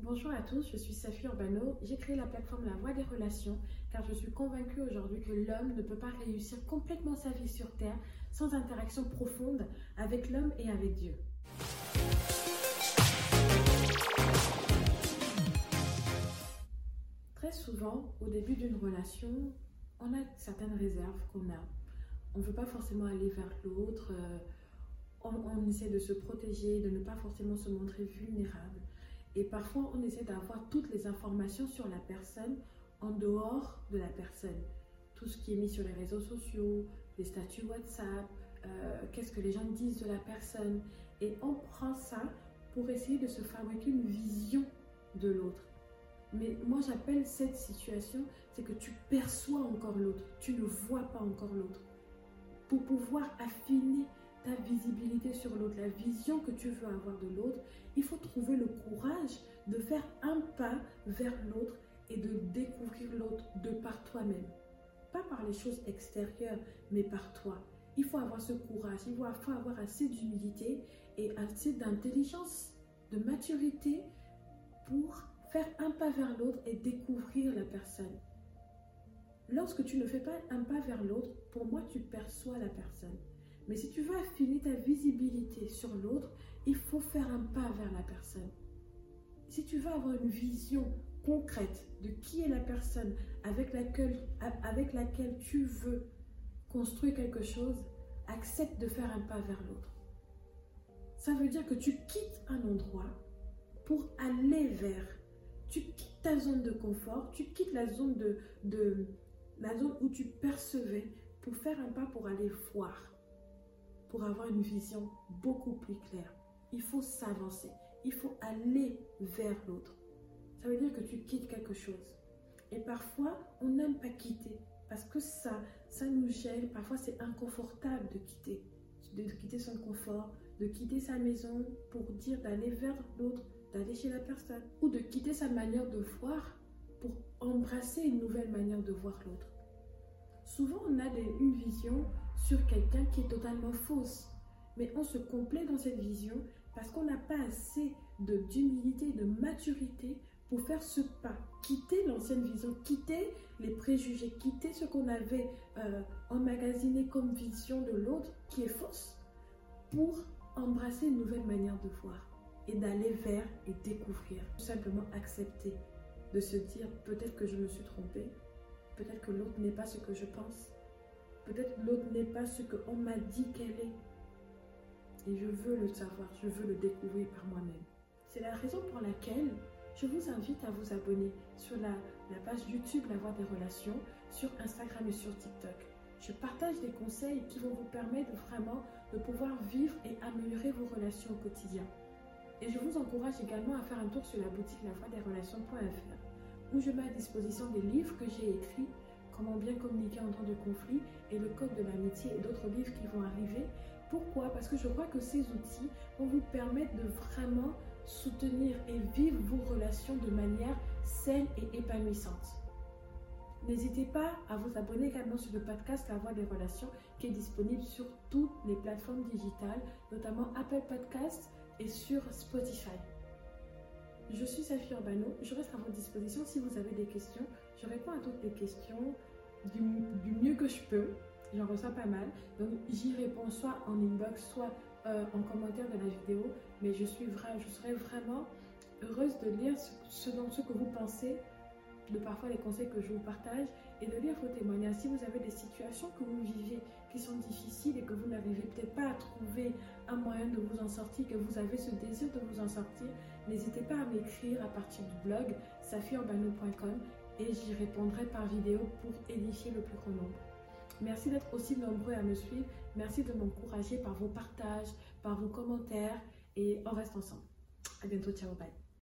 Bonjour à tous, je suis Safi Urbano. J'ai créé la plateforme La Voix des Relations car je suis convaincue aujourd'hui que l'homme ne peut pas réussir complètement sa vie sur Terre sans interaction profonde avec l'homme et avec Dieu. Très souvent, au début d'une relation, on a certaines réserves qu'on a. On ne veut pas forcément aller vers l'autre, euh, on, on essaie de se protéger, de ne pas forcément se montrer vulnérable. Et parfois, on essaie d'avoir toutes les informations sur la personne en dehors de la personne. Tout ce qui est mis sur les réseaux sociaux, les statuts WhatsApp, euh, qu'est-ce que les gens disent de la personne. Et on prend ça pour essayer de se fabriquer une vision de l'autre. Mais moi, j'appelle cette situation, c'est que tu perçois encore l'autre, tu ne vois pas encore l'autre. Pour pouvoir affiner visibilité sur l'autre, la vision que tu veux avoir de l'autre, il faut trouver le courage de faire un pas vers l'autre et de découvrir l'autre de par toi-même. Pas par les choses extérieures, mais par toi. Il faut avoir ce courage, il faut avoir assez d'humilité et assez d'intelligence, de maturité pour faire un pas vers l'autre et découvrir la personne. Lorsque tu ne fais pas un pas vers l'autre, pour moi, tu perçois la personne. Mais si tu veux affiner ta visibilité sur l'autre, il faut faire un pas vers la personne. Si tu veux avoir une vision concrète de qui est la personne avec laquelle, tu veux construire quelque chose, accepte de faire un pas vers l'autre. Ça veut dire que tu quittes un endroit pour aller vers. Tu quittes ta zone de confort, tu quittes la zone, de, de la zone où tu percevais pour faire un pas pour aller voir pour avoir une vision beaucoup plus claire. Il faut s'avancer. Il faut aller vers l'autre. Ça veut dire que tu quittes quelque chose. Et parfois, on n'aime pas quitter parce que ça, ça nous gêne. Parfois, c'est inconfortable de quitter, de quitter son confort, de quitter sa maison pour dire d'aller vers l'autre, d'aller chez la personne, ou de quitter sa manière de voir pour embrasser une nouvelle manière de voir l'autre. Souvent, on a une vision sur quelqu'un qui est totalement fausse. Mais on se complaît dans cette vision parce qu'on n'a pas assez d'humilité, de, maturité pour faire ce pas, quitter l'ancienne vision, quitter les préjugés, quitter ce qu'on avait euh, emmagasiné comme vision de l'autre qui est fausse, pour embrasser une nouvelle manière de voir et d'aller vers et découvrir. Tout simplement accepter de se dire peut-être que je me suis trompée, peut-être que l'autre n'est pas ce que je pense, Peut-être l'autre n'est pas ce qu'on m'a dit qu'elle est. Et je veux le savoir, je veux le découvrir par moi-même. C'est la raison pour laquelle je vous invite à vous abonner sur la, page YouTube La Voix des Relations, sur Instagram et sur TikTok. Je partage des conseils qui vont vous permettre vraiment de pouvoir vivre et améliorer vos relations au quotidien. Et je vous encourage également à faire un tour sur la boutique lavoiedesrelations.fr où je mets à disposition des livres que j'ai écrits comment bien communiquer en temps de conflit et le code de l'amitié et d'autres livres qui vont arriver. Pourquoi? Parce que je crois que ces outils vont vous permettre de vraiment soutenir et vivre vos relations de manière saine et épanouissante. N'hésitez pas à vous abonner également sur le podcast La Voix des Relations qui est disponible sur toutes les plateformes digitales, notamment Apple Podcasts et sur Spotify. Je suis Safi Urbano, je reste à votre disposition si vous avez des questions. Je réponds à toutes les questions du, mieux que je peux. J'en reçois pas mal. Donc j'y réponds soit en inbox, soit euh, en commentaire de la vidéo. Mais je, suis je serais vraiment heureuse de lire ce, dont, ce que vous pensez de parfois les conseils que je vous partage et de lire vos témoignages. Si vous avez des situations que vous vivez qui sont difficiles et que vous n'arrivez peut-être pas à trouver un moyen de vous en sortir, que vous avez ce désir de vous en sortir, n'hésitez pas à m'écrire à partir du blog safiurbano.com et j'y répondrai par vidéo pour édifier le plus grand nombre. Merci d'être aussi nombreux à me suivre. Merci de m'encourager par vos partages, par vos commentaires et on reste ensemble. À bientôt, ciao, bye.